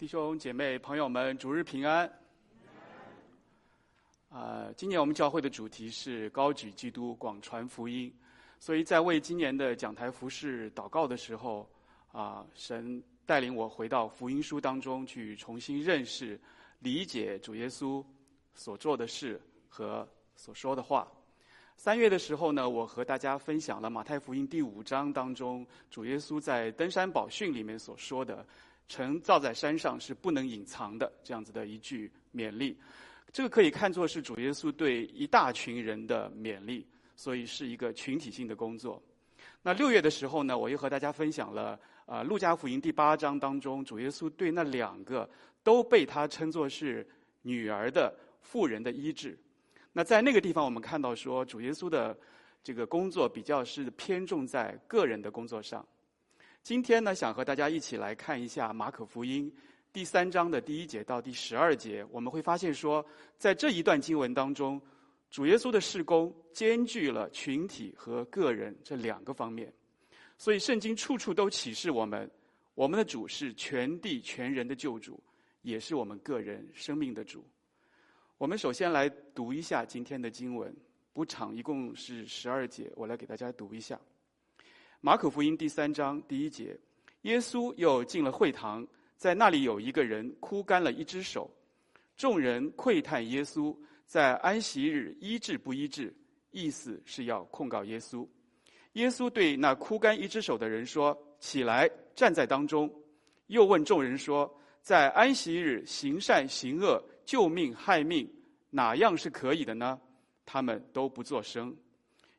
弟兄姐妹、朋友们，主日平安。啊、今年我们教会的主题是高举基督，广传福音。所以在为今年的讲台服饰祷告的时候，啊、神带领我回到福音书当中去重新认识、理解主耶稣所做的事和所说的话。三月的时候呢，我和大家分享了马太福音第五章当中主耶稣在登山宝训里面所说的。城造在山上是不能隐藏的，这样子的一句勉励，这个可以看作是主耶稣对一大群人的勉励，所以是一个群体性的工作。那六月的时候呢，我又和大家分享了啊，呃，路加福音第八章当中，主耶稣对那两个都被他称作是女儿的妇人的医治。那在那个地方，我们看到说，主耶稣的这个工作比较是偏重在个人的工作上。今天呢，想和大家一起来看一下马可福音第三章的第一节到第十二节。我们会发现说，在这一段经文当中，主耶稣的事工兼具了群体和个人这两个方面。所以圣经处处都启示我们，我们的主是全地全人的救主，也是我们个人生命的主。我们首先来读一下今天的经文，不长，一共是十二节，我来给大家读一下。马可福音第三章第一节，耶稣又进了会堂，在那里有一个人枯干了一只手，众人窥探耶稣在安息日医治不医治，意思是要控告耶稣。耶稣对那枯干一只手的人说：“起来，站在当中。”又问众人说：“在安息日行善行恶、救命害命，哪样是可以的呢？”他们都不作声。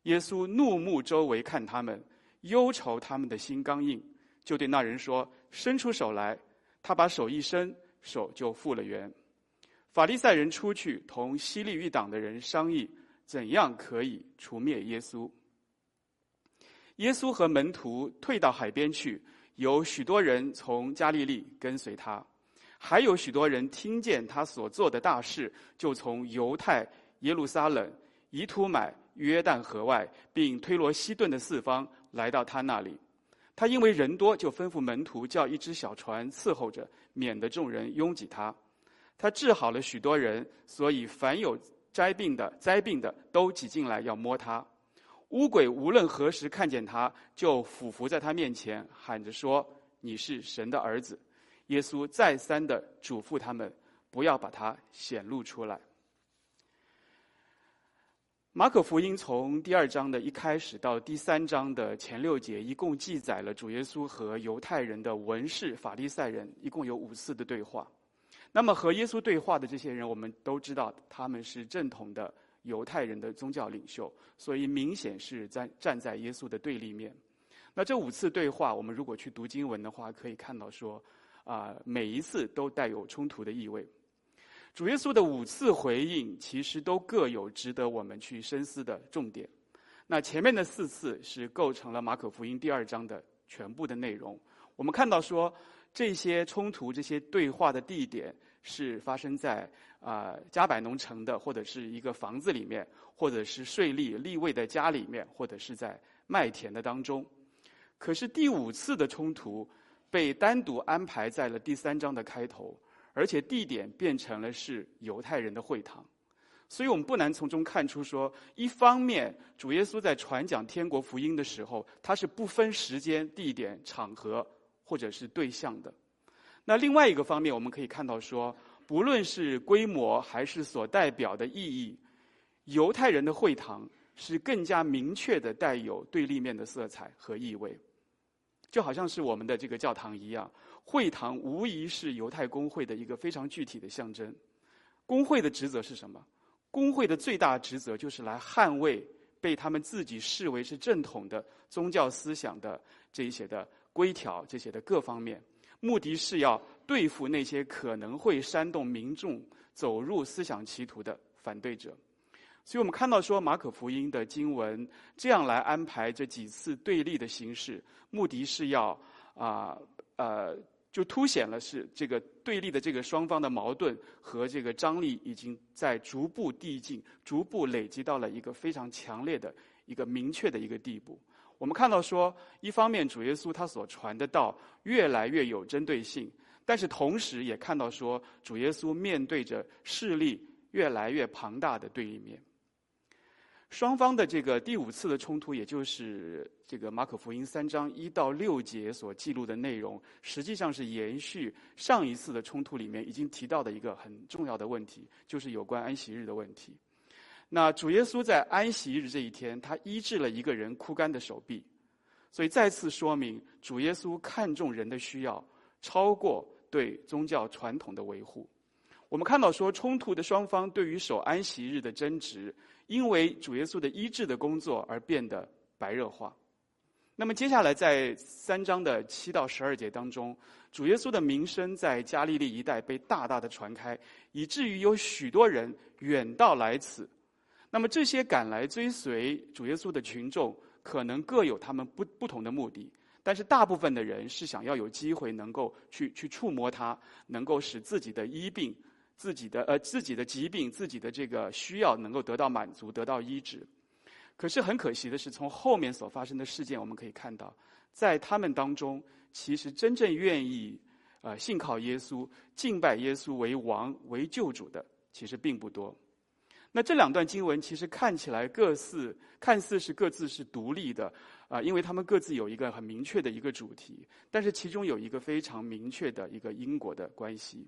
耶稣怒目周围看他们。忧愁他们的心刚硬，就对那人说：“伸出手来。”他把手一伸，手就复了原。法利赛人出去同希利余党的人商议，怎样可以除灭耶稣。耶稣和门徒退到海边去，有许多人从加利利跟随他，还有许多人听见他所做的大事，就从犹太、耶路撒冷、以土买、约旦河外，并推罗西顿的四方。来到他那里，他因为人多，就吩咐门徒叫一只小船伺候着，免得众人拥挤他。他治好了许多人，所以凡有灾病的、灾病的都挤进来要摸他。污鬼无论何时看见他，就俯伏在他面前，喊着说：“你是神的儿子。”耶稣再三的嘱咐他们，不要把他显露出来。马可福音从第二章的一开始到第三章的前六节，一共记载了主耶稣和犹太人的文士、法利赛人一共有五次的对话。那么和耶稣对话的这些人，我们都知道他们是正统的犹太人的宗教领袖，所以明显是在站在耶稣的对立面。那这五次对话，我们如果去读经文的话，可以看到说，啊，每一次都带有冲突的意味。主耶稣的五次回应，其实都各有值得我们去深思的重点。那前面的四次是构成了马可福音第二章的全部的内容。我们看到说，这些冲突、这些对话的地点是发生在啊加百农城的，或者是一个房子里面，或者是税吏利未的家里面，或者是在麦田的当中。可是第五次的冲突被单独安排在了第三章的开头。而且地点变成了是犹太人的会堂，所以我们不难从中看出说，一方面主耶稣在传讲天国福音的时候，他是不分时间、地点、场合或者是对象的。那另外一个方面，我们可以看到说，不论是规模还是所代表的意义，犹太人的会堂是更加明确的带有对立面的色彩和意味，就好像是我们的这个教堂一样。会堂无疑是犹太公会的一个非常具体的象征。工会的职责是什么？工会的最大职责就是来捍卫被他们自己视为是正统的宗教思想的这一些的规条，这些的各方面，目的是要对付那些可能会煽动民众走入思想歧途的反对者。所以我们看到说，马可福音的经文这样来安排这几次对立的形式，目的是要啊呃。就凸显了是这个对立的这个双方的矛盾和这个张力已经在逐步递进、逐步累积到了一个非常强烈的一个明确的一个地步。我们看到说，一方面主耶稣他所传的道越来越有针对性，但是同时也看到说，主耶稣面对着势力越来越庞大的对立面。双方的这个第五次的冲突，也就是这个马可福音三章一到六节所记录的内容，实际上是延续上一次的冲突里面已经提到的一个很重要的问题，就是有关安息日的问题。那主耶稣在安息日这一天，他医治了一个人枯干的手臂，所以再次说明主耶稣看重人的需要，超过对宗教传统的维护。我们看到说，冲突的双方对于守安息日的争执，因为主耶稣的医治的工作而变得白热化。那么接下来在三章的七到十二节当中，主耶稣的名声在加利利一带被大大的传开，以至于有许多人远道来此。那么这些赶来追随主耶稣的群众，可能各有他们不不同的目的。但是大部分的人是想要有机会能够去去触摸他，能够使自己的医病。自己的呃自己的疾病，自己的这个需要能够得到满足，得到医治。可是很可惜的是，从后面所发生的事件，我们可以看到，在他们当中，其实真正愿意呃信靠耶稣、敬拜耶稣为王、为救主的，其实并不多。那这两段经文其实看起来各似看似是各自是独立的啊、呃，因为他们各自有一个很明确的一个主题，但是其中有一个非常明确的一个因果的关系。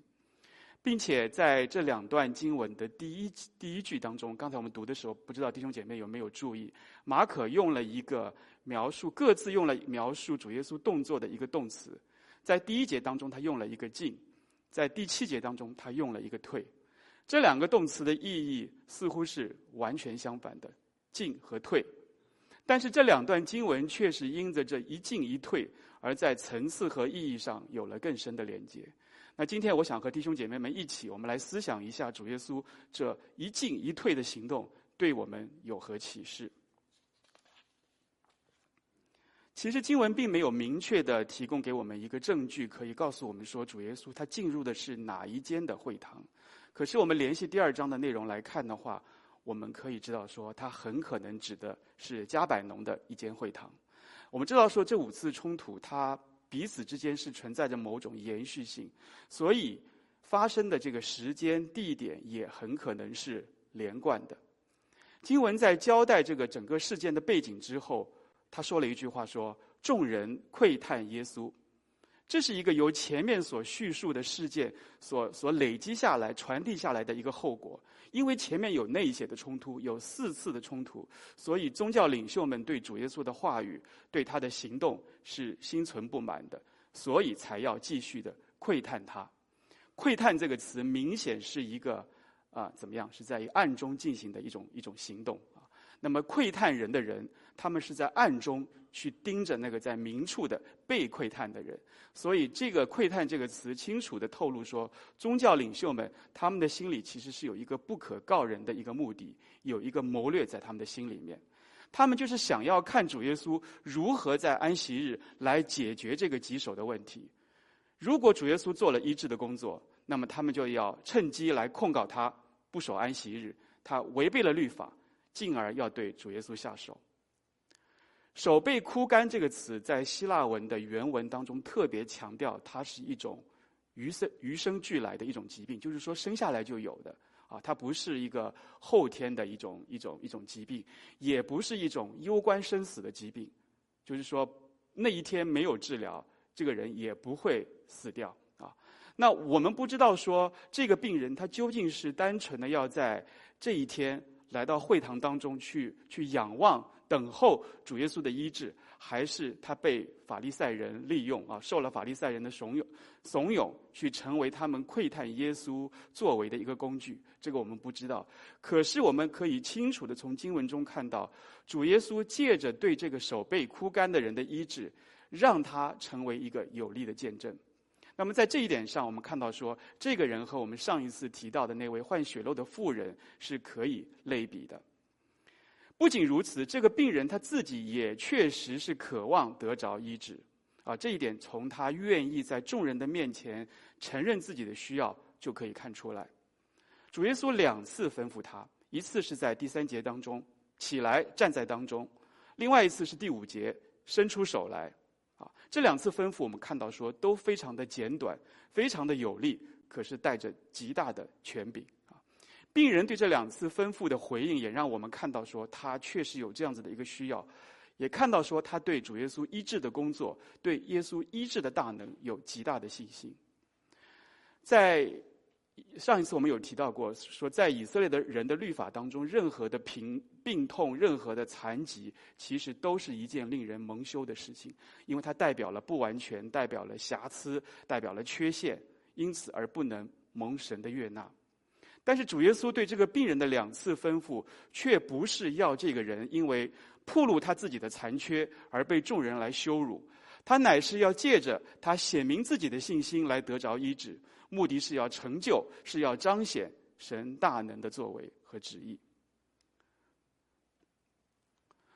并且在这两段经文的第一第一句当中，刚才我们读的时候，不知道弟兄姐妹有没有注意，马可用了一个描述，各自用了描述主耶稣动作的一个动词。在第一节当中，他用了一个进；在第七节当中，他用了一个退。这两个动词的意义似乎是完全相反的，进和退。但是这两段经文却是因着这一进一退，而在层次和意义上有了更深的连接。那今天我想和弟兄姐妹们一起，我们来思想一下主耶稣这一进一退的行动对我们有何启示。其实经文并没有明确的提供给我们一个证据，可以告诉我们说主耶稣他进入的是哪一间的会堂。可是我们联系第二章的内容来看的话，我们可以知道说他很可能指的是加百农的一间会堂。我们知道说这五次冲突，他。彼此之间是存在着某种延续性，所以发生的这个时间、地点也很可能是连贯的。经文在交代这个整个事件的背景之后，他说了一句话说：“众人窥探耶稣。”这是一个由前面所叙述的事件所所累积下来、传递下来的一个后果。因为前面有内血的冲突，有四次的冲突，所以宗教领袖们对主耶稣的话语、对他的行动是心存不满的，所以才要继续的窥探他。窥探这个词明显是一个啊，怎么样？是在暗中进行的一种一种行动啊。那么窥探人的人，他们是在暗中。去盯着那个在明处的被窥探的人，所以这个“窥探”这个词清楚地透露说，宗教领袖们他们的心里其实是有一个不可告人的一个目的，有一个谋略在他们的心里面，他们就是想要看主耶稣如何在安息日来解决这个棘手的问题。如果主耶稣做了医治的工作，那么他们就要趁机来控告他不守安息日，他违背了律法，进而要对主耶稣下手。手被枯干这个词在希腊文的原文当中特别强调，它是一种与生与生俱来的一种疾病，就是说生下来就有的啊，它不是一个后天的一种一种一种疾病，也不是一种攸关生死的疾病，就是说那一天没有治疗，这个人也不会死掉啊。那我们不知道说这个病人他究竟是单纯的要在这一天来到会堂当中去去仰望。等候主耶稣的医治，还是他被法利赛人利用啊？受了法利赛人的怂恿，怂恿去成为他们窥探耶稣作为的一个工具。这个我们不知道。可是我们可以清楚地从经文中看到，主耶稣借着对这个手被枯干的人的医治，让他成为一个有力的见证。那么在这一点上，我们看到说，这个人和我们上一次提到的那位患血漏的妇人是可以类比的。不仅如此，这个病人他自己也确实是渴望得着医治，啊，这一点从他愿意在众人的面前承认自己的需要就可以看出来。主耶稣两次吩咐他，一次是在第三节当中，起来站在当中；另外一次是第五节，伸出手来。啊，这两次吩咐，我们看到说都非常的简短，非常的有力，可是带着极大的权柄。病人对这两次吩咐的回应，也让我们看到说他确实有这样子的一个需要，也看到说他对主耶稣医治的工作，对耶稣医治的大能有极大的信心。在上一次我们有提到过，说在以色列的人的律法当中，任何的病病痛、任何的残疾，其实都是一件令人蒙羞的事情，因为它代表了不完全，代表了瑕疵，代表了缺陷，因此而不能蒙神的悦纳。但是主耶稣对这个病人的两次吩咐，却不是要这个人因为暴露他自己的残缺而被众人来羞辱，他乃是要借着他显明自己的信心来得着医治。目的是要成就，是要彰显神大能的作为和旨意。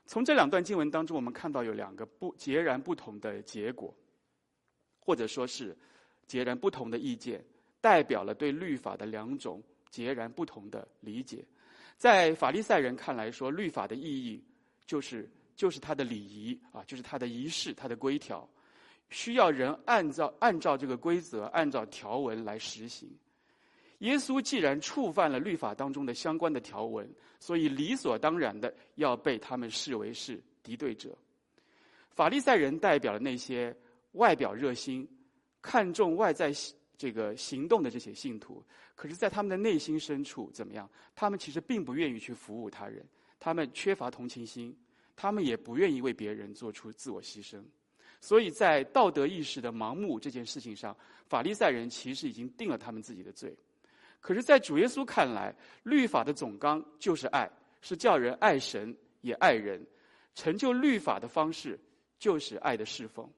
从这两段经文当中，我们看到有两个不截然不同的结果，或者说是截然不同的意见，代表了对律法的两种截然不同的理解。在法利赛人看来说，律法的意义就是就是它的礼仪啊，就是它的仪式，它的规条。需要人按照按照这个规则，按照条文来实行。耶稣既然触犯了律法当中的相关的条文，所以理所当然的要被他们视为是敌对者。法利赛人代表了那些外表热心、看重外在这个行动的这些信徒，可是，在他们的内心深处怎么样？他们其实并不愿意去服务他人，他们缺乏同情心，他们也不愿意为别人做出自我牺牲。所以在道德意识的盲目这件事情上，法利赛人其实已经定了他们自己的罪。可是，在主耶稣看来，律法的总纲就是爱，是叫人爱神也爱人。成就律法的方式就是爱的侍奉。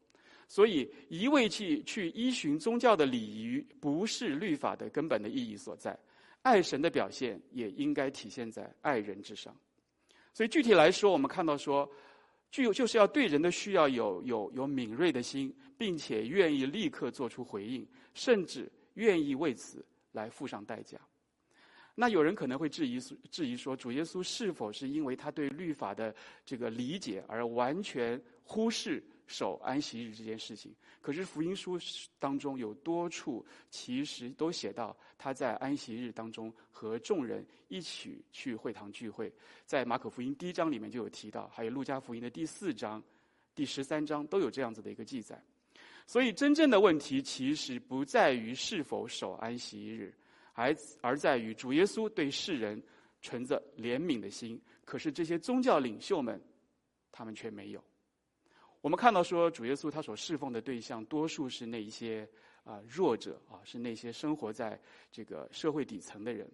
所以，一味去去依循宗教的礼仪，不是律法的根本的意义所在。爱神的表现也应该体现在爱人之上。所以，具体来说，我们看到说。具有就是要对人的需要有有有敏锐的心，并且愿意立刻做出回应，甚至愿意为此来付上代价。那有人可能会质疑质疑说，主耶稣是否是因为他对律法的这个理解而完全忽视？守安息日这件事情，可是福音书当中有多处其实都写到他在安息日当中和众人一起去会堂聚会，在马可福音第一章里面就有提到，还有路加福音的第四章、第十三章都有这样子的一个记载。所以真正的问题其实不在于是否守安息日，而而在于主耶稣对世人存着怜悯的心，可是这些宗教领袖们，他们却没有。我们看到说，主耶稣他所侍奉的对象，多数是那一些啊弱者啊，是那些生活在这个社会底层的人。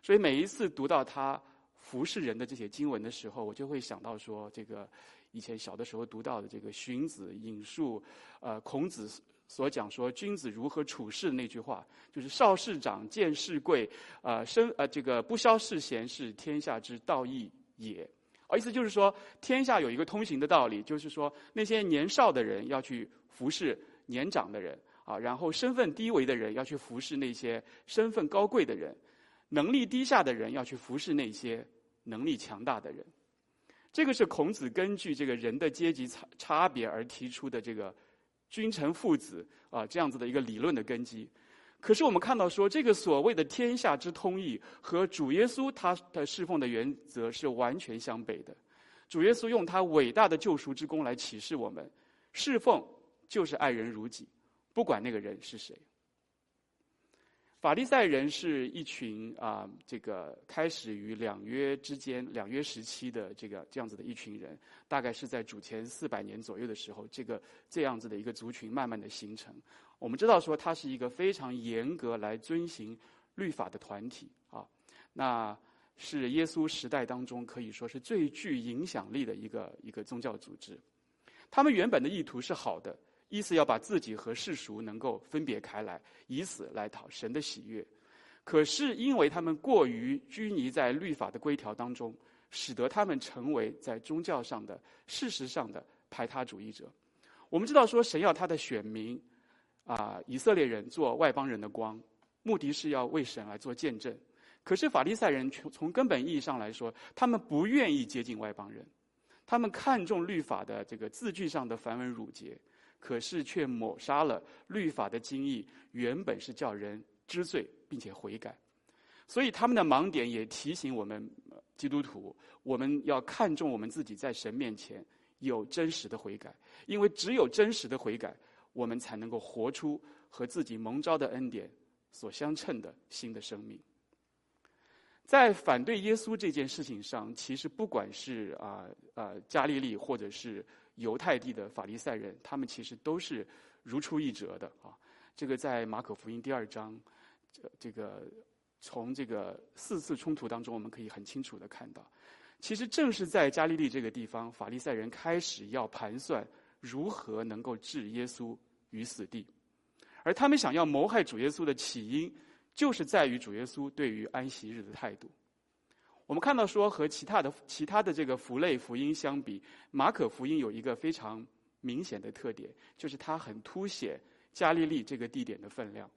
所以每一次读到他服侍人的这些经文的时候，我就会想到说，这个以前小的时候读到的这个荀子引述呃孔子所讲说君子如何处事那句话，就是少事长，见事贵，啊生呃这个不肖事贤是天下之道义也。意思就是说，天下有一个通行的道理，就是说，那些年少的人要去服侍年长的人啊，然后身份低微的人要去服侍那些身份高贵的人，能力低下的人要去服侍那些能力强大的人。这个是孔子根据这个人的阶级差差别而提出的这个君臣父子啊这样子的一个理论的根基。可是我们看到说，这个所谓的天下之通义和主耶稣他的侍奉的原则是完全相悖的。主耶稣用他伟大的救赎之功来启示我们，侍奉就是爱人如己，不管那个人是谁。法利赛人是一群啊，这个开始于两约之间，两约时期的这个这样子的一群人，大概是在主前四百年左右的时候，这个这样子的一个族群慢慢的形成。我们知道说，它是一个非常严格来遵行律法的团体啊，那是耶稣时代当中可以说是最具影响力的一个一个宗教组织。他们原本的意图是好的。意思要把自己和世俗能够分别开来，以此来讨神的喜悦。可是因为他们过于拘泥在律法的规条当中，使得他们成为在宗教上的、事实上的排他主义者。我们知道说，神要他的选民啊，以色列人做外邦人的光，目的是要为神来做见证。可是法利赛人从从根本意义上来说，他们不愿意接近外邦人，他们看重律法的这个字句上的繁文缛节。可是却抹杀了律法的精义，原本是叫人知罪并且悔改。所以他们的盲点也提醒我们基督徒，我们要看重我们自己在神面前有真实的悔改，因为只有真实的悔改，我们才能够活出和自己蒙召的恩典所相称的新的生命。在反对耶稣这件事情上，其实不管是啊啊加利利或者是犹太地的法利赛人，他们其实都是如出一辙的啊。这个在马可福音第二章，这这个从这个四次冲突当中，我们可以很清楚的看到，其实正是在加利利这个地方，法利赛人开始要盘算如何能够置耶稣于死地，而他们想要谋害主耶稣的起因。就是在于主耶稣对于安息日的态度。我们看到说，和其他的其他的这个福类福音相比，马可福音有一个非常明显的特点，就是它很凸显加利利这个地点的分量。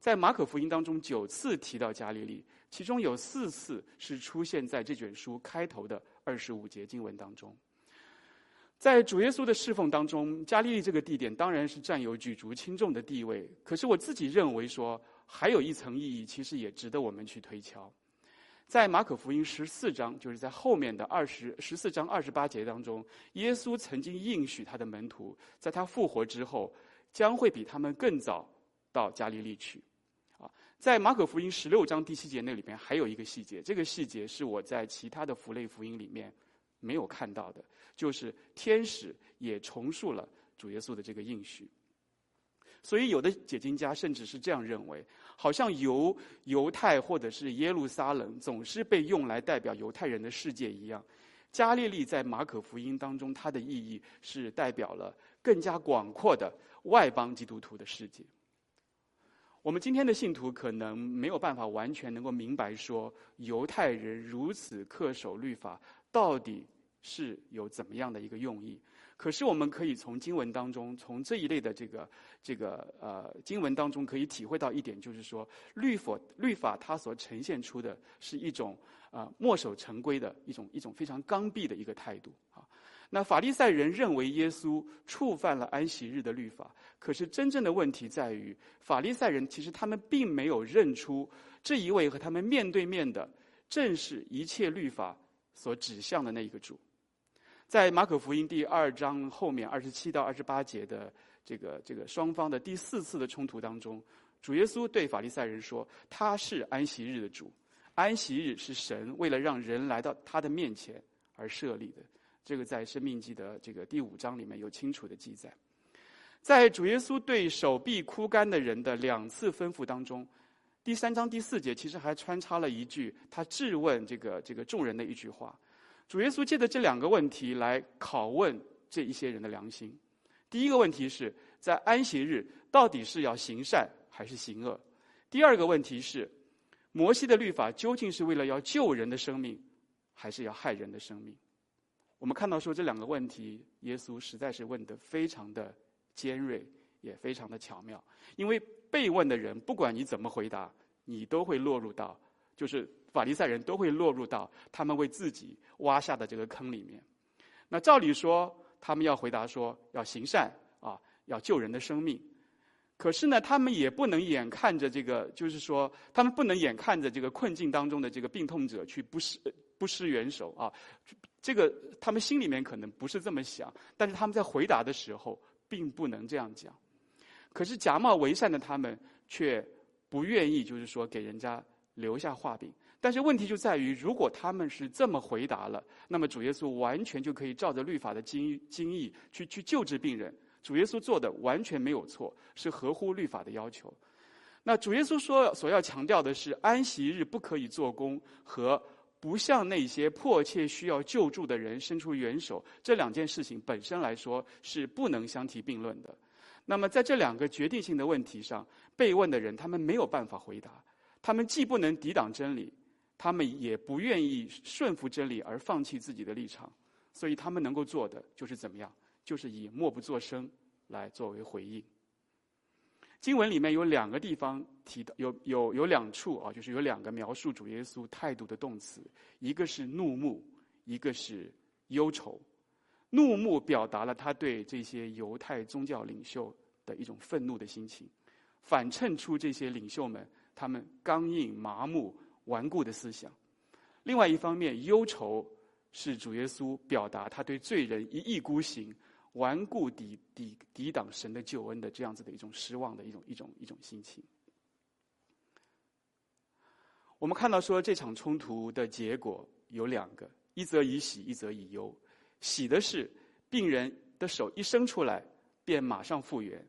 在马可福音当中，九次提到加利利，其中有四次是出现在这卷书开头的二十五节经文当中。在主耶稣的侍奉当中，加利利这个地点当然是占有举足轻重的地位。可是我自己认为说，还有一层意义，其实也值得我们去推敲。在马可福音十四章，就是在后面的二十十四章二十八节当中，耶稣曾经应许他的门徒，在他复活之后，将会比他们更早到加利利去。啊，在马可福音十六章第七节那里边还有一个细节，这个细节是我在其他的福类福音里面没有看到的，就是天使也重述了主耶稣的这个应许。所以，有的解经家甚至是这样认为：好像犹犹太或者是耶路撒冷总是被用来代表犹太人的世界一样，加利利在马可福音当中，它的意义是代表了更加广阔的外邦基督徒的世界。我们今天的信徒可能没有办法完全能够明白说，犹太人如此恪守律法，到底是有怎么样的一个用意。可是我们可以从经文当中，从这一类的这个这个呃经文当中，可以体会到一点，就是说律法律法它所呈现出的是一种、呃、墨守成规的一种一种非常刚愎的一个态度啊。那法利赛人认为耶稣触犯了安息日的律法，可是真正的问题在于，法利赛人其实他们并没有认出这一位和他们面对面的正是一切律法所指向的那一个主。在马可福音第二章后面二十七到二十八节的这个这个双方的第四次的冲突当中，主耶稣对法利赛人说：“他是安息日的主，安息日是神为了让人来到他的面前而设立的。”这个在生命记的这个第五章里面有清楚的记载。在主耶稣对手臂枯干的人的两次吩咐当中，第三章第四节其实还穿插了一句他质问这个这个众人的一句话。主耶稣借着这两个问题来拷问这一些人的良心。第一个问题是在安息日到底是要行善还是行恶？第二个问题是，摩西的律法究竟是为了要救人的生命，还是要害人的生命？我们看到说这两个问题，耶稣实在是问得非常的尖锐，也非常的巧妙。因为被问的人，不管你怎么回答，你都会落入到就是。法利赛人都会落入到他们为自己挖下的这个坑里面。那照理说，他们要回答说要行善啊，要救人的生命。可是呢，他们也不能眼看着这个，就是说，他们不能眼看着这个困境当中的这个病痛者去不施不施援手啊。这个他们心里面可能不是这么想，但是他们在回答的时候并不能这样讲。可是假冒为善的他们却不愿意，就是说给人家留下话柄。但是问题就在于，如果他们是这么回答了，那么主耶稣完全就可以照着律法的经经义去去救治病人。主耶稣做的完全没有错，是合乎律法的要求。那主耶稣说所要强调的是，安息日不可以做工和不向那些迫切需要救助的人伸出援手，这两件事情本身来说是不能相提并论的。那么在这两个决定性的问题上，被问的人他们没有办法回答，他们既不能抵挡真理。他们也不愿意顺服真理而放弃自己的立场，所以他们能够做的就是怎么样？就是以默不作声来作为回应。经文里面有两个地方提到，有有有两处啊，就是有两个描述主耶稣态度的动词，一个是怒目，一个是忧愁。怒目表达了他对这些犹太宗教领袖的一种愤怒的心情，反衬出这些领袖们他们刚硬、麻木、顽固的思想。另外一方面，忧愁是主耶稣表达他对罪人一意孤行、顽固抵抵抵挡神的救恩的这样子的一种失望的一种一种一种心情。我们看到说这场冲突的结果有两个：一则以喜，一则以忧。喜的是，病人的手一伸出来，便马上复原。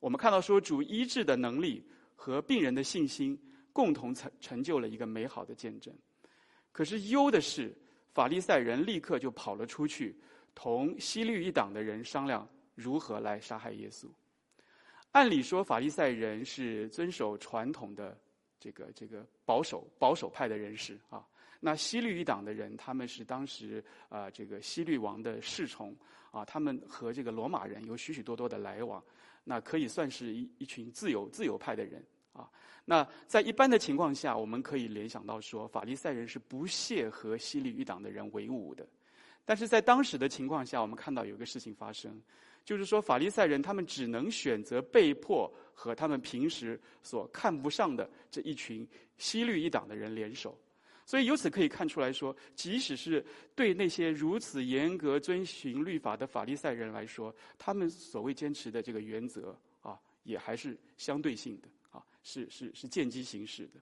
我们看到说，主医治的能力和病人的信心共同成成就了一个美好的见证。可是忧的是，法利赛人立刻就跑了出去，同西律一党的人商量如何来杀害耶稣。按理说，法利赛人是遵守传统的这个这个保守保守派的人士啊。那西律一党的人，他们是当时啊、这个西律王的侍从啊，他们和这个罗马人有许许多多的来往，那可以算是一一群自由自由派的人啊。那在一般的情况下，我们可以联想到说，法利赛人是不屑和西律一党的人为伍的。但是在当时的情况下，我们看到有个事情发生，就是说法利赛人他们只能选择被迫和他们平时所看不上的这一群西律一党的人联手。所以由此可以看出来说，即使是对那些如此严格遵循律法的法利赛人来说，他们所谓坚持的这个原则啊，也还是相对性的啊，是是是见机行事的。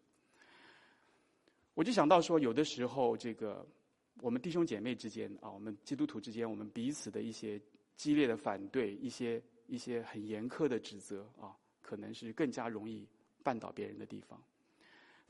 我就想到说，有的时候这个我们弟兄姐妹之间啊，我们基督徒之间，我们彼此的一些激烈的反对，一些一些很严苛的指责啊，可能是更加容易绊倒别人的地方。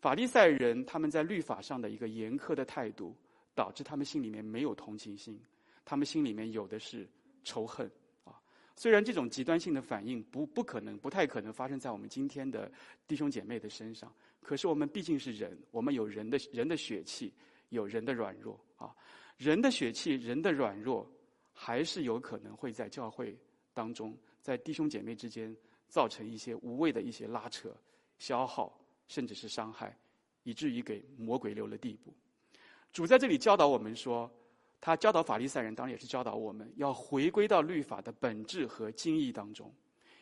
法利赛人他们在律法上的一个严苛的态度，导致他们心里面没有同情心，他们心里面有的是仇恨啊。虽然这种极端性的反应不不可能、不太可能发生在我们今天的弟兄姐妹的身上，可是我们毕竟是人，我们有人的人的血气，有人的软弱啊。人的血气、人的软弱，还是有可能会在教会当中，在弟兄姐妹之间造成一些无谓的一些拉扯、消耗。甚至是伤害，以至于给魔鬼留了地步。主在这里教导我们说，他教导法利赛人，当然也是教导我们要回归到律法的本质和精义当中。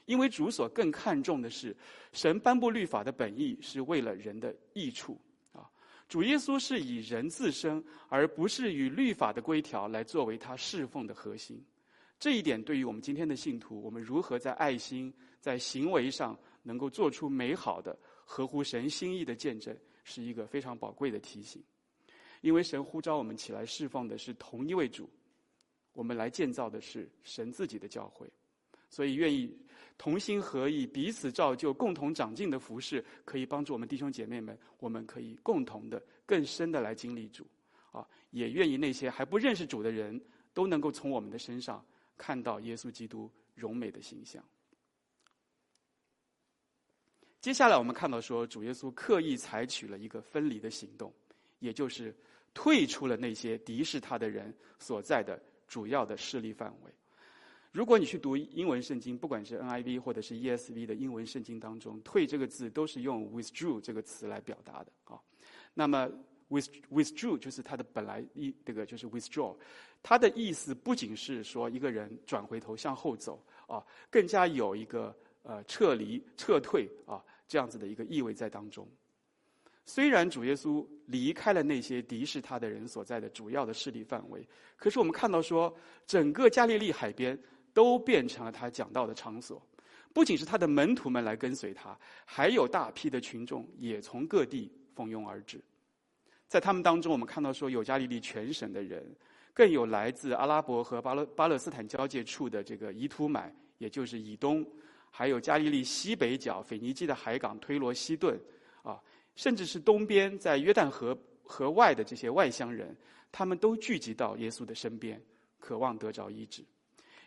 因为主所更看重的是，神颁布律法的本意是为了人的益处啊。主耶稣是以人自身，而不是以律法的规条来作为他侍奉的核心。这一点对于我们今天的信徒，我们如何在爱心、在行为上能够做出美好的。合乎神心意的见证是一个非常宝贵的提醒，因为神呼召我们起来侍奉的是同一位主，我们来建造的是神自己的教会，所以愿意同心合意、彼此造就、共同长进的服饰，可以帮助我们弟兄姐妹们，我们可以共同的、更深的来经历主，啊，也愿意那些还不认识主的人都能够从我们的身上看到耶稣基督荣美的形象。接下来我们看到说，主耶稣刻意采取了一个分离的行动，也就是退出了那些敌视他的人所在的主要的势力范围。如果你去读英文圣经，不管是 NIV 或者是 ESV 的英文圣经当中，“退”这个字都是用 “withdrew” 这个词来表达的啊。那么 “with withdrew” 就是它的本来意，这个就是 “withdraw”，它的意思不仅是说一个人转回头向后走啊，更加有一个。呃，撤离、撤退啊，这样子的一个意味在当中。虽然主耶稣离开了那些敌视他的人所在的主要的势力范围，可是我们看到说，整个加利利海边都变成了他讲道的场所。不仅是他的门徒们来跟随他，还有大批的群众也从各地蜂拥而至。在他们当中，我们看到说，有加利利全省的人，更有来自阿拉伯和巴勒巴勒斯坦交界处的这个以土买，也就是以东。还有加利利西北角腓尼基的海港推罗西顿，啊，甚至是东边在约旦河河外的这些外乡人，他们都聚集到耶稣的身边，渴望得着医治。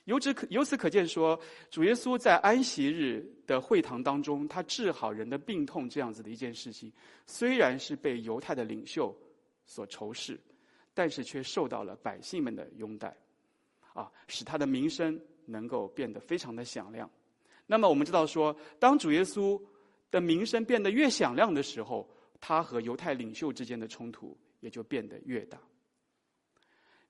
由此可由此可见说，主耶稣在安息日的会堂当中，他治好人的病痛这样子的一件事情，虽然是被犹太的领袖所仇视，但是却受到了百姓们的拥戴，啊，使他的名声能够变得非常的响亮。那么我们知道说，当主耶稣的名声变得越响亮的时候，他和犹太领袖之间的冲突也就变得越大。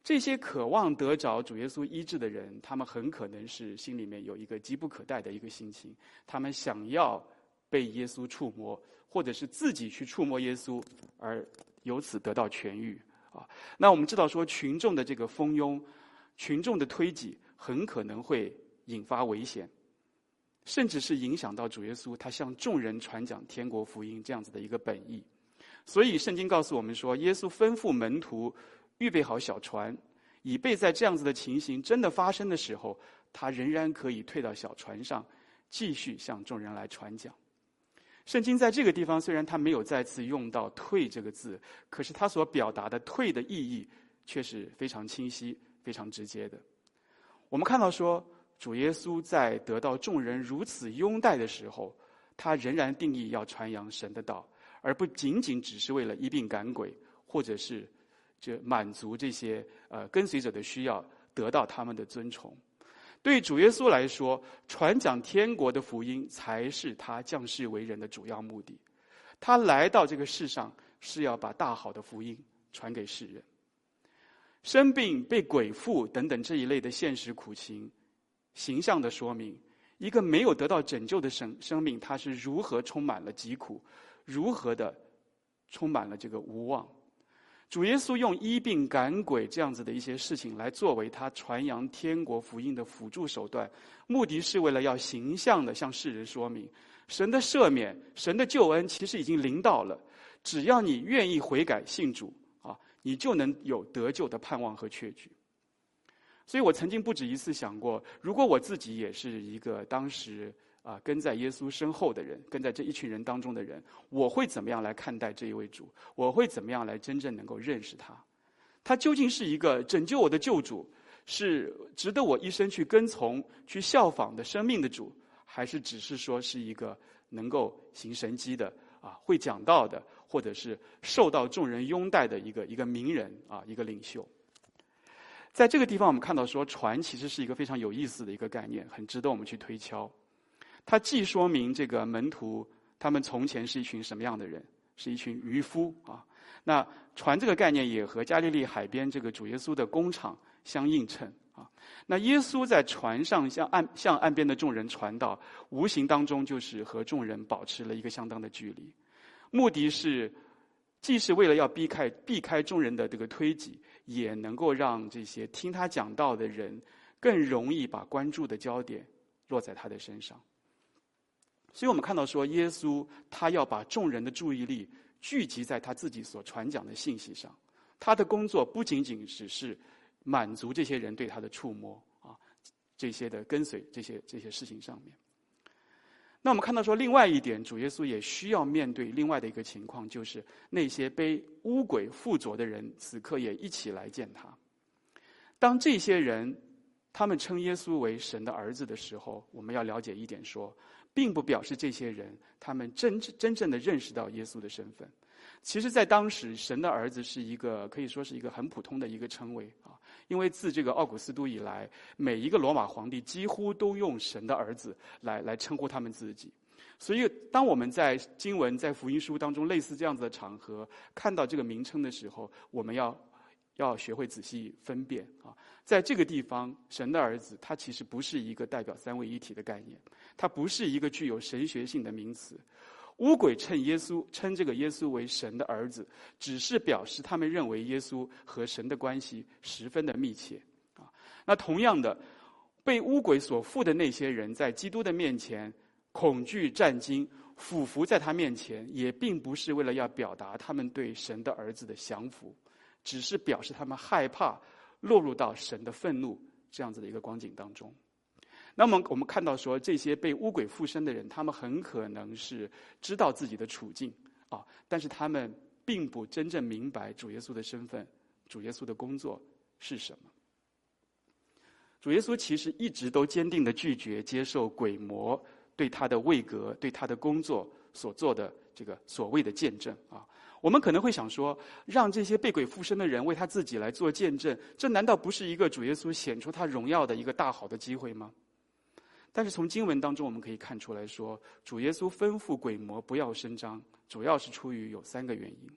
这些渴望得着主耶稣医治的人，他们很可能是心里面有一个急不可待的一个心情，他们想要被耶稣触摸，或者是自己去触摸耶稣，而由此得到痊愈啊。那我们知道说，群众的这个蜂拥，群众的推挤，很可能会引发危险，甚至是影响到主耶稣他向众人传讲天国福音这样子的一个本意。所以圣经告诉我们说，耶稣吩咐门徒。预备好小船，以备在这样子的情形真的发生的时候，他仍然可以退到小船上，继续向众人来传讲。圣经在这个地方虽然他没有再次用到“退”这个字，可是他所表达的“退”的意义却是非常清晰、非常直接的。我们看到说，主耶稣在得到众人如此拥戴的时候，他仍然定义要传扬神的道，而不仅仅只是为了一病赶鬼，或者是。就满足这些呃跟随者的需要，得到他们的尊崇。对主耶稣来说，传讲天国的福音才是他降世为人的主要目的。他来到这个世上是要把大好的福音传给世人。生病、被鬼附等等这一类的现实苦情，形象地说明一个没有得到拯救的生生命，他是如何充满了疾苦，如何的充满了这个无望。主耶稣用医病赶鬼这样子的一些事情来作为他传扬天国福音的辅助手段，目的是为了要形象的向世人说明，神的赦免、神的救恩其实已经临到了，只要你愿意悔改信主啊，你就能有得救的盼望和确据。所以我曾经不止一次想过，如果我自己也是一个当时。啊，跟在耶稣身后的人，跟在这一群人当中的人，我会怎么样来看待这一位主？我会怎么样来真正能够认识他？他究竟是一个拯救我的救主，是值得我一生去跟从、去效仿的生命的主，还是只是说是一个能够行神迹的啊，会讲道的，或者是受到众人拥戴的一个一个名人啊，一个领袖？在这个地方，我们看到说，船其实是一个非常有意思的一个概念，很值得我们去推敲。它既说明这个门徒他们从前是一群什么样的人，是一群渔夫啊。那船这个概念也和加利利海边这个主耶稣的工厂相映衬啊。那耶稣在船上向岸向岸边的众人传道，无形当中就是和众人保持了一个相当的距离，目的是既是为了要避开避开众人的这个推挤，也能够让这些听他讲道的人更容易把关注的焦点落在他的身上。所以我们看到说，耶稣他要把众人的注意力聚集在他自己所传讲的信息上。他的工作不仅仅只是满足这些人对他的触摸啊，这些的跟随这些这些事情上面。那我们看到说，另外一点，主耶稣也需要面对另外的一个情况，就是那些被污鬼附着的人，此刻也一起来见他。当这些人他们称耶稣为神的儿子的时候，我们要了解一点说。并不表示这些人他们真真正的认识到耶稣的身份。其实，在当时，神的儿子是一个可以说是一个很普通的一个称谓啊。因为自这个奥古斯都以来，每一个罗马皇帝几乎都用神的儿子来来称呼他们自己。所以，当我们在经文在福音书当中类似这样子的场合看到这个名称的时候，我们要要学会仔细分辨啊。在这个地方，神的儿子他其实不是一个代表三位一体的概念。它不是一个具有神学性的名词。污鬼称耶稣称这个耶稣为神的儿子，只是表示他们认为耶稣和神的关系十分的密切啊。那同样的，被污鬼所附的那些人在基督的面前恐惧战惊，俯伏在他面前，也并不是为了要表达他们对神的儿子的降服，只是表示他们害怕落入到神的愤怒这样子的一个光景当中。那么我们看到说，这些被污鬼附身的人，他们很可能是知道自己的处境啊，但是他们并不真正明白主耶稣的身份，主耶稣的工作是什么。主耶稣其实一直都坚定的拒绝接受鬼魔对他的位格、对他的工作所做的这个所谓的见证啊。我们可能会想说，让这些被鬼附身的人为他自己来做见证，这难道不是一个主耶稣显出他荣耀的一个大好的机会吗？但是从经文当中，我们可以看出来说，主耶稣吩咐鬼魔不要声张，主要是出于有三个原因。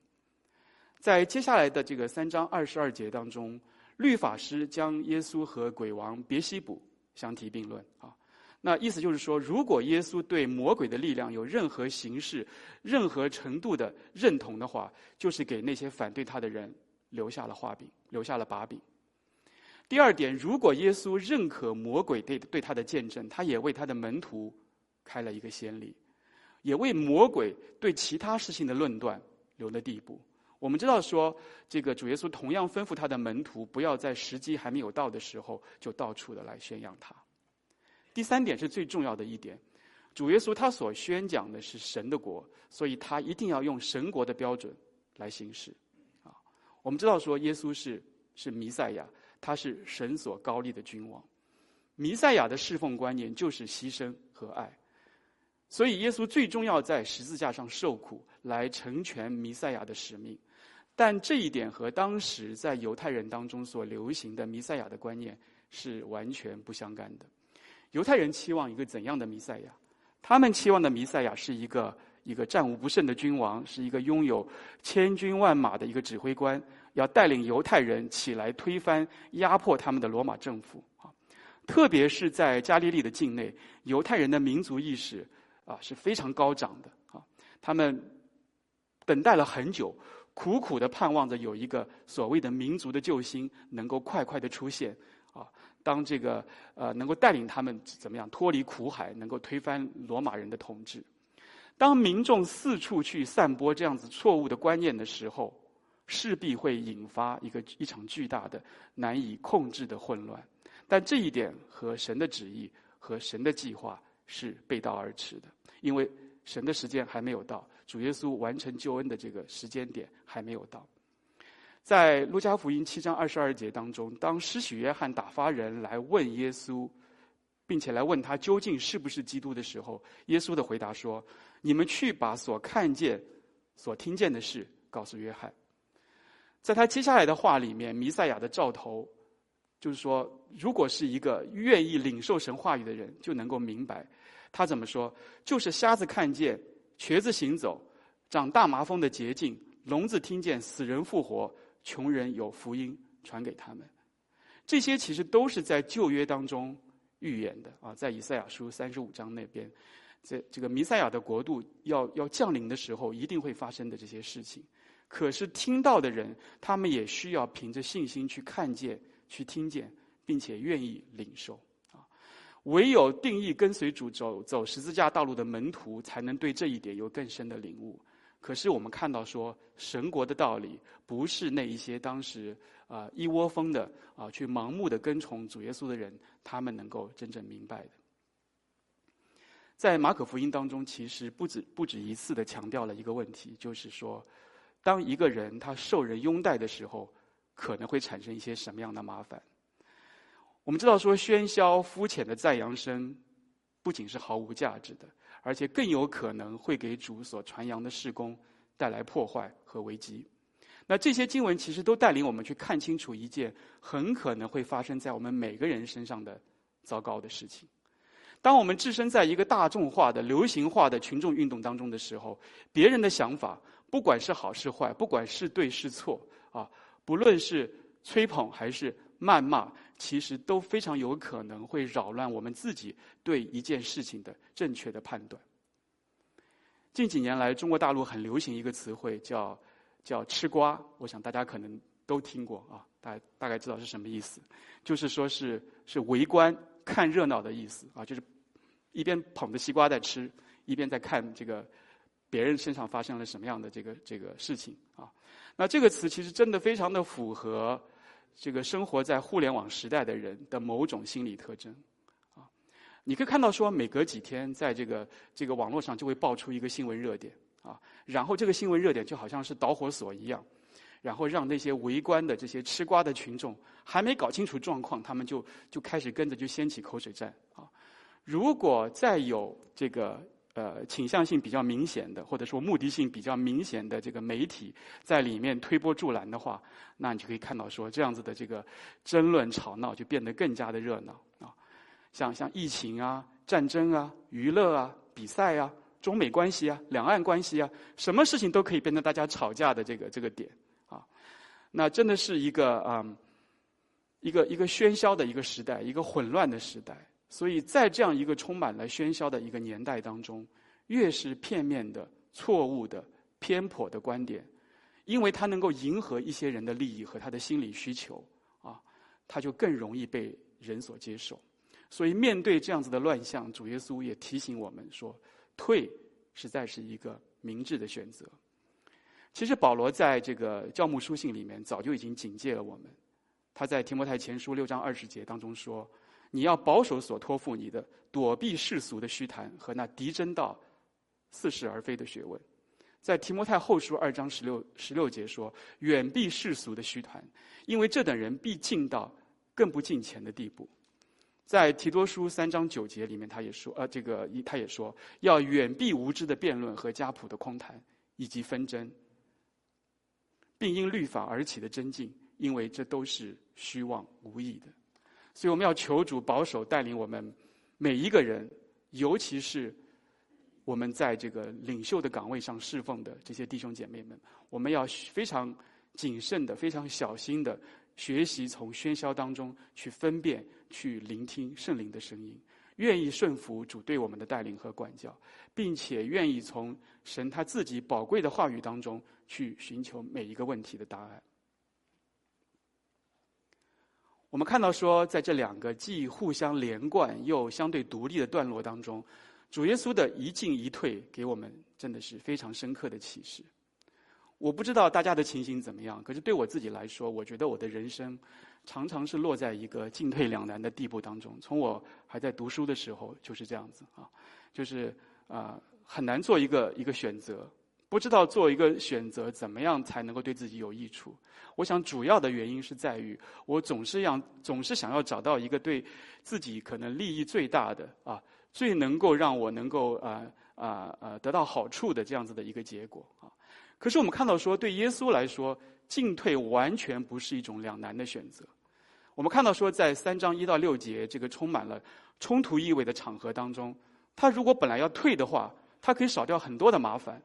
在接下来的这个三章二十二节当中，律法师将耶稣和鬼王别西卜相提并论啊。那意思就是说，如果耶稣对魔鬼的力量有任何形式、任何程度的认同的话，就是给那些反对他的人留下了画柄，留下了把柄。第二点，如果耶稣认可魔鬼对对他的见证，他也为他的门徒开了一个先例，也为魔鬼对其他事情的论断留了地步。我们知道说，这个主耶稣同样吩咐他的门徒，不要在时机还没有到的时候，就到处的来宣扬他。第三点是最重要的一点，主耶稣他所宣讲的是神的国，所以他一定要用神国的标准来行事。啊，我们知道说耶稣是是弥赛亚，他是神所高立的君王。弥赛亚的侍奉观念就是牺牲和爱，所以耶稣最终要在十字架上受苦，来成全弥赛亚的使命。但这一点和当时在犹太人当中所流行的弥赛亚的观念是完全不相干的。犹太人期望一个怎样的弥赛亚？他们期望的弥赛亚是一个一个战无不胜的君王，是一个拥有千军万马的一个指挥官，要带领犹太人起来推翻压迫他们的罗马政府啊！特别是在加利利的境内，犹太人的民族意识啊是非常高涨的啊！他们等待了很久，苦苦的盼望着有一个所谓的民族的救星能够快快的出现啊！当这个呃能够带领他们怎么样脱离苦海，能够推翻罗马人的统治。当民众四处去散播这样子错误的观念的时候，势必会引发一个一场巨大的难以控制的混乱。但这一点和神的旨意和神的计划是背道而驰的，因为神的时间还没有到，主耶稣完成救恩的这个时间点还没有到。在路加福音七章二十二节当中，当施洗约翰打发人来问耶稣，并且来问他究竟是不是基督的时候，耶稣的回答说：“你们去把所看见、所听见的事告诉约翰。”在他接下来的话里面，弥赛亚的兆头，就是说，如果是一个愿意领受神话语的人，就能够明白他怎么说：就是瞎子看见，瘸子行走，长大麻风的洁净，聋子听见，死人复活。穷人有福音传给他们，这些其实都是在旧约当中预言的啊，在以赛亚书三十五章那边，在这个弥赛亚的国度要要降临的时候，一定会发生的这些事情。可是听到的人，他们也需要凭着信心去看见、去听见，并且愿意领受啊。唯有定义跟随主走走十字架道路的门徒，才能对这一点有更深的领悟。可是我们看到说，神国的道理不是那一些当时啊、一窝蜂的啊去盲目的跟从主耶稣的人，他们能够真正明白的。在马可福音当中，其实不止不止一次的强调了一个问题，就是说，当一个人他受人拥戴的时候，可能会产生一些什么样的麻烦。我们知道说，喧嚣肤浅的赞扬声，不仅是毫无价值的。而且更有可能会给主所传扬的事工带来破坏和危机。那这些经文其实都带领我们去看清楚一件很可能会发生在我们每个人身上的糟糕的事情。当我们置身在一个大众化的、流行化的群众运动当中的时候，别人的想法，不管是好是坏，不管是对是错，啊，不论是吹捧还是谩骂。其实都非常有可能会扰乱我们自己对一件事情的正确的判断。近几年来，中国大陆很流行一个词汇叫“叫吃瓜”，我想大家可能都听过啊，大大概知道是什么意思，就是说是是围观看热闹的意思啊，就是一边捧着西瓜在吃，一边在看这个别人身上发生了什么样的这个这个事情啊。那这个词其实真的非常的符合。这个生活在互联网时代的人的某种心理特征，啊，你可以看到说，每隔几天，在这个这个网络上就会爆出一个新闻热点，啊，然后这个新闻热点就好像是导火索一样，然后让那些围观的这些吃瓜的群众还没搞清楚状况，他们就就开始跟着就掀起口水战，啊，如果再有这个。呃，倾向性比较明显的，或者说目的性比较明显的这个媒体在里面推波助澜的话，那你就可以看到说，这样子的这个争论吵闹就变得更加的热闹啊。像像疫情啊、战争啊、娱乐啊、比赛啊、中美关系啊、两岸关系啊，什么事情都可以变成大家吵架的这个这个点啊。那真的是一个嗯一个一个喧嚣的一个时代，一个混乱的时代。所以在这样一个充满了喧嚣的一个年代当中，越是片面的、错误的、偏颇的观点，因为它能够迎合一些人的利益和他的心理需求，啊，它就更容易被人所接受。所以面对这样子的乱象，主耶稣也提醒我们说，退实在是一个明智的选择。其实保罗在这个教牧书信里面早就已经警戒了我们，他在提摩太前书六章二十节当中说：“你要保守所托付你的，躲避世俗的虚谈和那敌真道似是而非的学问。”在提摩太后书二章十六十六节说：“远避世俗的虚谈，因为这等人必进到更不敬虔的地步。”在提多书三章九节里面，他也说，呃，这个一他也说，要远避无知的辩论和家谱的空谈，以及纷争，并因律法而起的争竞，因为这都是虚妄无益的。所以我们要求主保守带领我们每一个人，尤其是我们在这个领袖的岗位上侍奉的这些弟兄姐妹们，我们要非常谨慎的、非常小心的。学习从喧嚣当中去分辨、去聆听圣灵的声音，愿意顺服主对我们的带领和管教，并且愿意从神他自己宝贵的话语当中去寻求每一个问题的答案。我们看到说，在这两个既互相连贯又相对独立的段落当中，主耶稣的一进一退给我们真的是非常深刻的启示。我不知道大家的情形怎么样，可是对我自己来说，我觉得我的人生常常是落在一个进退两难的地步当中。从我还在读书的时候就是这样子啊，就是啊、很难做一个一个选择，不知道做一个选择怎么样才能够对自己有益处。我想主要的原因是在于我总是让总是想要找到一个对自己可能利益最大的啊，最能够让我能够啊啊啊得到好处的这样子的一个结果啊。可是我们看到说，对耶稣来说，进退完全不是一种两难的选择。我们看到说，在三章一到六节这个充满了冲突意味的场合当中，他如果本来要退的话，他可以少掉很多的麻烦。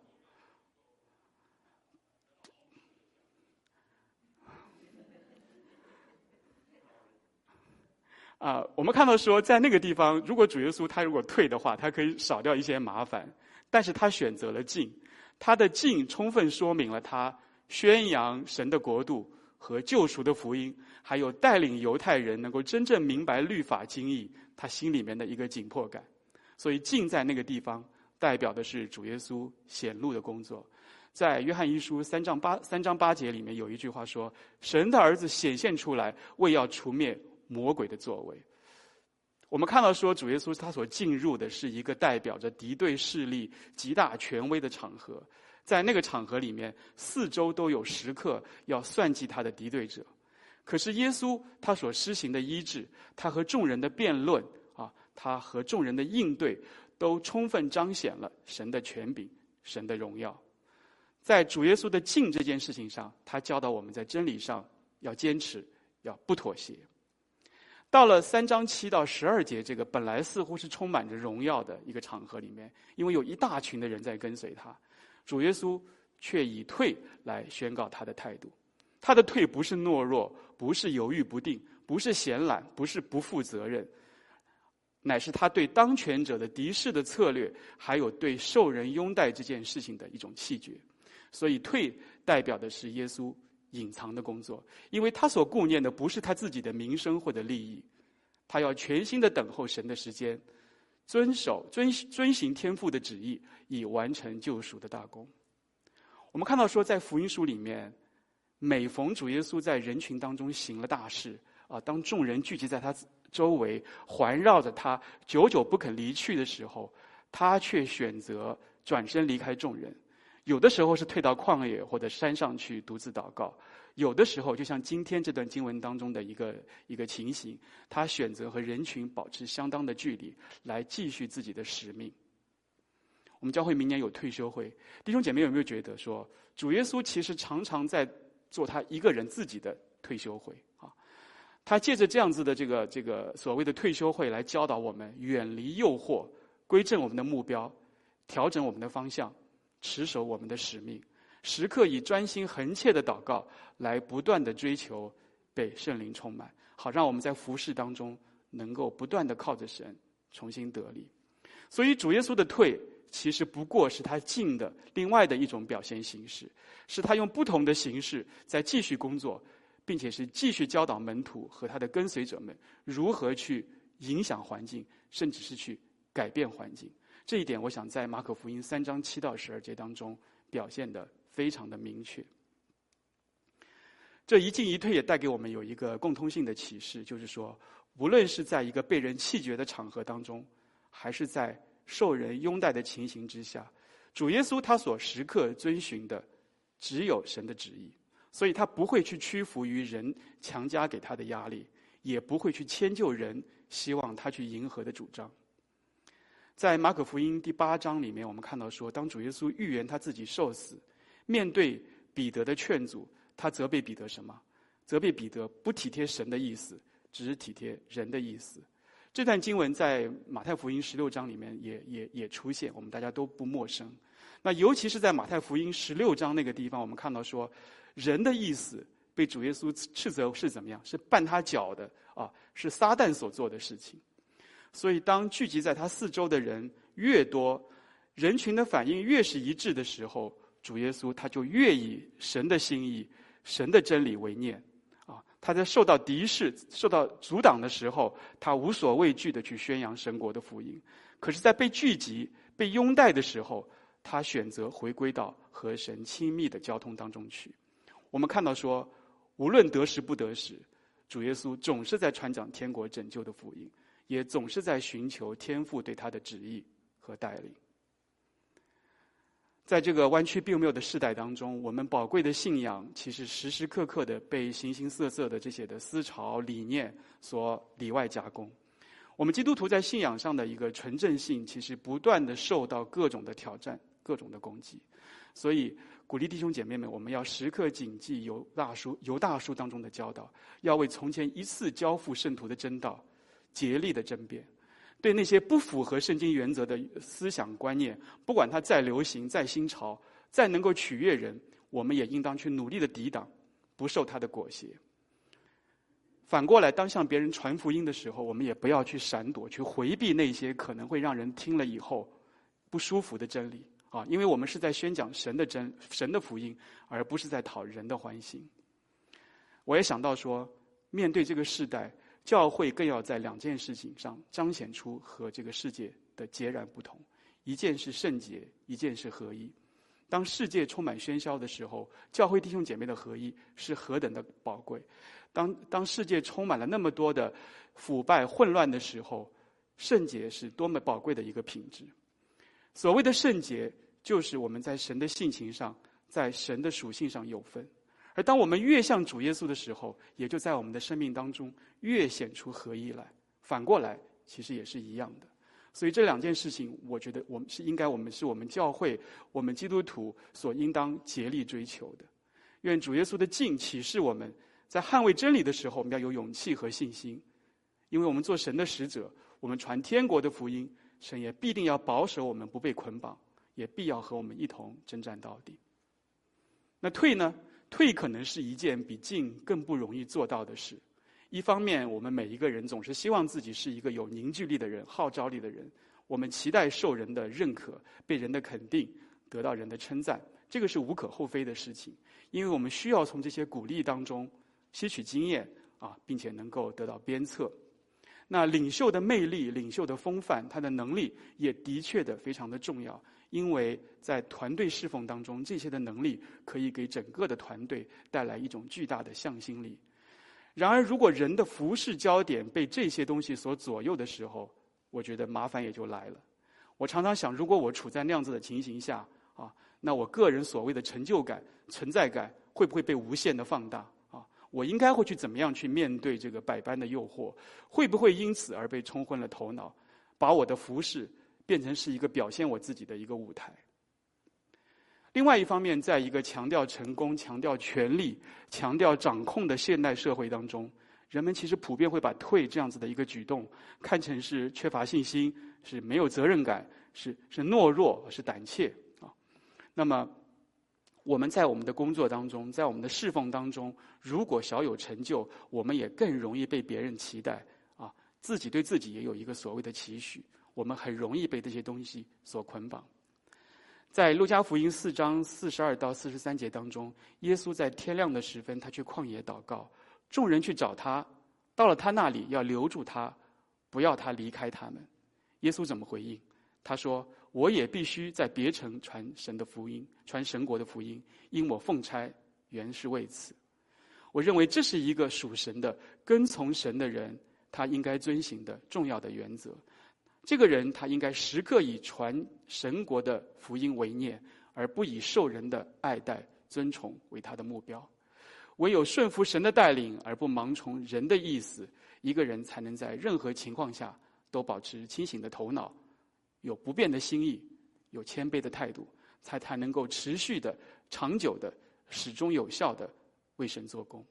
啊，我们看到说，在那个地方，如果主耶稣他如果退的话，他可以少掉一些麻烦，但是他选择了进。他的进充分说明了他宣扬神的国度和救赎的福音，还有带领犹太人能够真正明白律法经义，他心里面的一个紧迫感。所以进在那个地方，代表的是主耶稣显露的工作。在约翰一书三章八三章八节里面有一句话说：“神的儿子显现出来，为要除灭魔鬼的作为。”我们看到说，主耶稣他所进入的是一个代表着敌对势力极大权威的场合，在那个场合里面，四周都有时刻要算计他的敌对者。可是耶稣他所施行的医治，他和众人的辩论啊，他和众人的应对，都充分彰显了神的权柄、神的荣耀。在主耶稣的敬这件事情上，他教导我们在真理上要坚持，要不妥协。到了三章七到十二节，这个本来似乎是充满着荣耀的一个场合里面，因为有一大群的人在跟随他，主耶稣却以退来宣告他的态度。他的退不是懦弱，不是犹豫不定，不是闲懒，不是不负责任，乃是他对当权者的敌视的策略，还有对受人拥戴这件事情的一种气绝。所以退代表的是耶稣。隐藏的工作，因为他所顾念的不是他自己的名声或者利益，他要全心的等候神的时间，遵守遵遵行天父的旨意，以完成救赎的大功。我们看到说，在福音书里面，每逢主耶稣在人群当中行了大事啊，当众人聚集在他周围，环绕着他，久久不肯离去的时候，他却选择转身离开众人。有的时候是退到旷野或者山上去独自祷告，有的时候就像今天这段经文当中的一个一个情形，他选择和人群保持相当的距离，来继续自己的使命。我们教会明年有退休会，弟兄姐妹有没有觉得说，主耶稣其实常常在做他一个人自己的退休会啊？他借着这样子的这个这个所谓的退休会来教导我们远离诱惑，归正我们的目标，调整我们的方向。持守我们的使命，时刻以专心恒切的祷告来不断的追求被圣灵充满，好让我们在服事当中能够不断的靠着神重新得力。所以主耶稣的退，其实不过是他进的另外的一种表现形式，是他用不同的形式在继续工作，并且是继续教导门徒和他的跟随者们如何去影响环境，甚至是去改变环境。这一点，我想在马可福音三章七到十二节当中表现得非常的明确。这一进一退也带给我们有一个共通性的启示，就是说，无论是在一个被人弃绝的场合当中，还是在受人拥戴的情形之下，主耶稣他所时刻遵循的只有神的旨意，所以他不会去屈服于人强加给他的压力，也不会去迁就人希望他去迎合的主张。在马可福音第八章里面，我们看到说，当主耶稣预言他自己受死，面对彼得的劝阻。他责备彼得什么？责备彼得不体贴神的意思，只是体贴人的意思。这段经文在马太福音十六章里面也也也出现，我们大家都不陌生。那尤其是在马太福音十六章那个地方，我们看到说，人的意思被主耶稣斥责是怎么样？是绊他脚的啊，是撒旦所做的事情。所以，当聚集在他四周的人越多，人群的反应越是一致的时候，主耶稣他就越以神的心意。神的真理为念，啊，他在受到敌视、受到阻挡的时候，他无所畏惧的去宣扬神国的福音；可是，在被聚集、被拥戴的时候，他选择回归到和神亲密的交通当中去。我们看到说，无论得时不得时，主耶稣总是在传讲天国拯救的福音，也总是在寻求天父对他的旨意和带领。在这个弯曲并谬的世代当中，我们宝贵的信仰其实时时刻刻的被形形色色的这些的思潮理念所里外加工。我们基督徒在信仰上的一个纯正性，其实不断的受到各种的挑战、各种的攻击。所以，鼓励弟兄姐妹们，我们要时刻谨记犹大书犹大书当中的教导，要为从前一次交付圣徒的真道，竭力的争辩。对那些不符合圣经原则的思想观念，不管它再流行、再新潮、再能够取悦人，我们也应当去努力的抵挡，不受它的裹挟。反过来，当向别人传福音的时候，我们也不要去闪躲、去回避那些可能会让人听了以后不舒服的真理啊，因为我们是在宣讲神的真、神的福音，而不是在讨人的欢心。我也想到说，面对这个时代。教会更要在两件事情上彰显出和这个世界的截然不同，一件是圣洁，一件是合一。当世界充满喧嚣的时候，教会弟兄姐妹的合一是何等的宝贵。当当世界充满了那么多的腐败混乱的时候，圣洁是多么宝贵的一个品质。所谓的圣洁，就是我们在神的性情上，在神的属性上有分。而当我们越像主耶稣的时候，也就在我们的生命当中越显出合一来。反过来，其实也是一样的。所以这两件事情，我觉得我们是应该，我们是我们教会、我们基督徒所应当竭力追求的。愿主耶稣的进启示我们在捍卫真理的时候，我们要有勇气和信心，因为我们做神的使者，我们传天国的福音，神也必定要保守我们不被捆绑，也必要和我们一同征战到底。那退呢？退可能是一件比进更不容易做到的事。一方面，我们每一个人总是希望自己是一个有凝聚力的人、号召力的人，我们期待受人的认可、被人的肯定、得到人的称赞，这个是无可厚非的事情。因为我们需要从这些鼓励当中吸取经验啊，并且能够得到鞭策。那领袖的魅力、领袖的风范、他的能力，也的确的非常的重要。因为在团队侍奉当中，这些的能力可以给整个的团队带来一种巨大的向心力。然而，如果人的服饰焦点被这些东西所左右的时候，我觉得麻烦也就来了。我常常想，如果我处在那样子的情形下啊，那我个人所谓的成就感、存在感会不会被无限的放大啊？我应该会去怎么样去面对这个百般的诱惑？会不会因此而被冲昏了头脑，把我的服饰变成是一个表现我自己的一个舞台。另外一方面，在一个强调成功、强调权力、强调掌控的现代社会当中，人们其实普遍会把退这样子的一个举动看成是缺乏信心、是没有责任感、是是懦弱、是胆怯啊。那么，我们在我们的工作当中，在我们的侍奉当中，如果小有成就，我们也更容易被别人期待啊，自己对自己也有一个所谓的期许，我们很容易被这些东西所捆绑。在路加福音四章四十二到四十三节当中，耶稣在天亮的时分，他去旷野祷告，众人去找他，到了他那里要留住他，不要他离开他们。耶稣怎么回应？他说：“我也必须在别城传神的福音，传神国的福音，因我奉差原是为此。”我认为这是一个属神的、跟从神的人，他应该遵循的重要的原则。这个人他应该时刻以传神国的福音为念，而不以受人的爱戴、尊崇为他的目标。唯有顺服神的带领，而不盲从人的意思，一个人才能在任何情况下都保持清醒的头脑，有不变的心意，有谦卑的态度，才才能够持续的、长久的、始终有效的为神做工。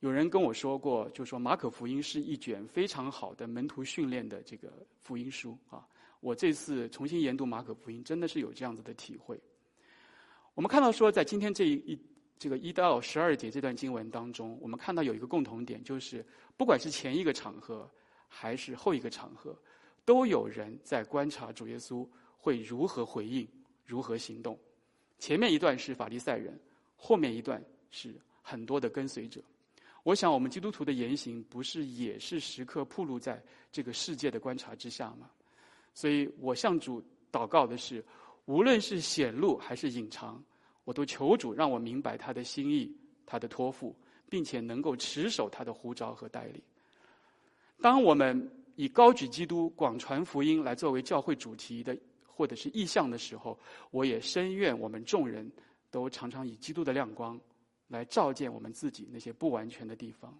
有人跟我说过，就说马可福音是一卷非常好的门徒训练的这个福音书啊。我这次重新研读马可福音，真的是有这样子的体会。我们看到说，在今天这一一这个一到十二节这段经文当中，我们看到有一个共同点，就是不管是前一个场合还是后一个场合，都有人在观察主耶稣会如何回应、如何行动。前面一段是法利赛人，后面一段是很多的跟随者。我想，我们基督徒的言行不是也是时刻暴露在这个世界的观察之下吗？所以我向主祷告的是，无论是显露还是隐藏，我都求主让我明白他的心意、他的托付，并且能够持守他的呼召和带领。当我们以高举基督、广传福音来作为教会主题的或者是意向的时候，我也深愿我们众人都常常以基督的亮光。来照见我们自己那些不完全的地方，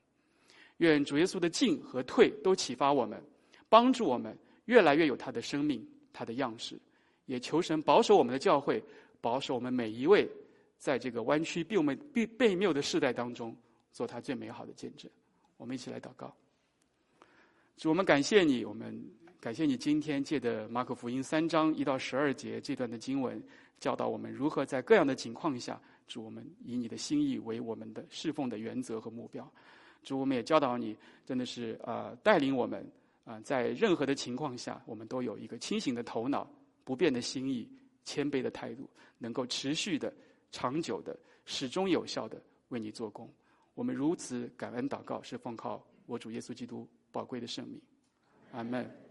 愿主耶稣的进和退都启发我们，帮助我们越来越有他的生命、他的样式。也求神保守我们的教会，保守我们每一位，在这个弯曲悖谬、悖悖谬的世代当中，做他最美好的见证。我们一起来祷告。主，我们感谢你，我们感谢你今天借的马可福音三章一到十二节这段的经文，教导我们如何在各样的情况下。主，我们以你的心意为我们的侍奉的原则和目标。主，我们也教导你，真的是、呃，带领我们啊、在任何的情况下，我们都有一个清醒的头脑、不变的心意、谦卑的态度，能够持续的、长久的、始终有效的为你做工。我们如此感恩祷告，是奉靠我主耶稣基督宝贵的圣名。阿门。